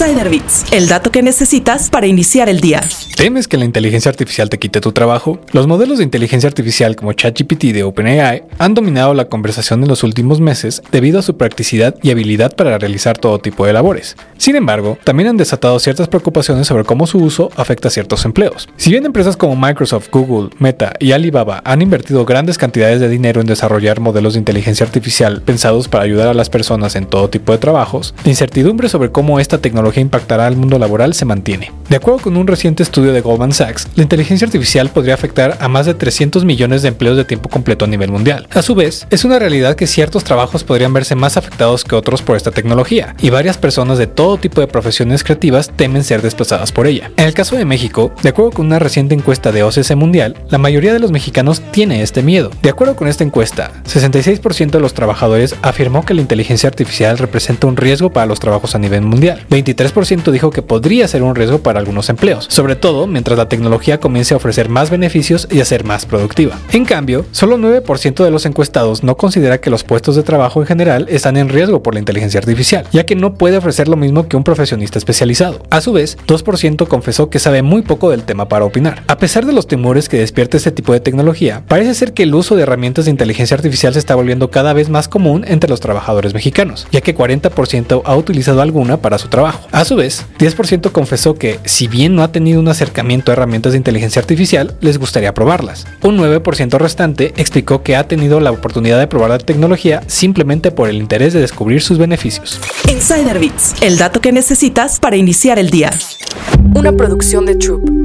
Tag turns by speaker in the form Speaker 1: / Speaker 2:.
Speaker 1: Insider el dato que necesitas para iniciar el día.
Speaker 2: ¿Temes que la inteligencia artificial te quite tu trabajo? Los modelos de inteligencia artificial como ChatGPT de OpenAI han dominado la conversación en los últimos meses debido a su practicidad y habilidad para realizar todo tipo de labores. Sin embargo, también han desatado ciertas preocupaciones sobre cómo su uso afecta a ciertos empleos. Si bien empresas como Microsoft, Google, Meta y Alibaba han invertido grandes cantidades de dinero en desarrollar modelos de inteligencia artificial pensados para ayudar a las personas en todo tipo de trabajos, la incertidumbre sobre cómo esta tecnología impactará al mundo laboral se mantiene. De acuerdo con un reciente estudio de Goldman Sachs, la inteligencia artificial podría afectar a más de 300 millones de empleos de tiempo completo a nivel mundial. A su vez, es una realidad que ciertos trabajos podrían verse más afectados que otros por esta tecnología, y varias personas de todo tipo de profesiones creativas temen ser desplazadas por ella. En el caso de México, de acuerdo con una reciente encuesta de OCC Mundial, la mayoría de los mexicanos tiene este miedo. De acuerdo con esta encuesta, 66% de los trabajadores afirmó que la inteligencia artificial representa un riesgo para los trabajos a nivel mundial. 23% dijo que podría ser un riesgo para algunos empleos, sobre todo mientras la tecnología comience a ofrecer más beneficios y a ser más productiva. En cambio, solo 9% de los encuestados no considera que los puestos de trabajo en general están en riesgo por la inteligencia artificial, ya que no puede ofrecer lo mismo que un profesionista especializado. A su vez, 2% confesó que sabe muy poco del tema para opinar. A pesar de los temores que despierta este tipo de tecnología, parece ser que el uso de herramientas de inteligencia artificial se está volviendo cada vez más común entre los trabajadores mexicanos, ya que 40% ha utilizado alguna para su A su vez, 10% confesó que, si bien no ha tenido un acercamiento a herramientas de inteligencia artificial, les gustaría probarlas. Un 9% restante explicó que ha tenido la oportunidad de probar la tecnología simplemente por el interés de descubrir sus beneficios.
Speaker 1: Insider Bits, el dato que necesitas para iniciar el día.
Speaker 3: Una producción de Troop.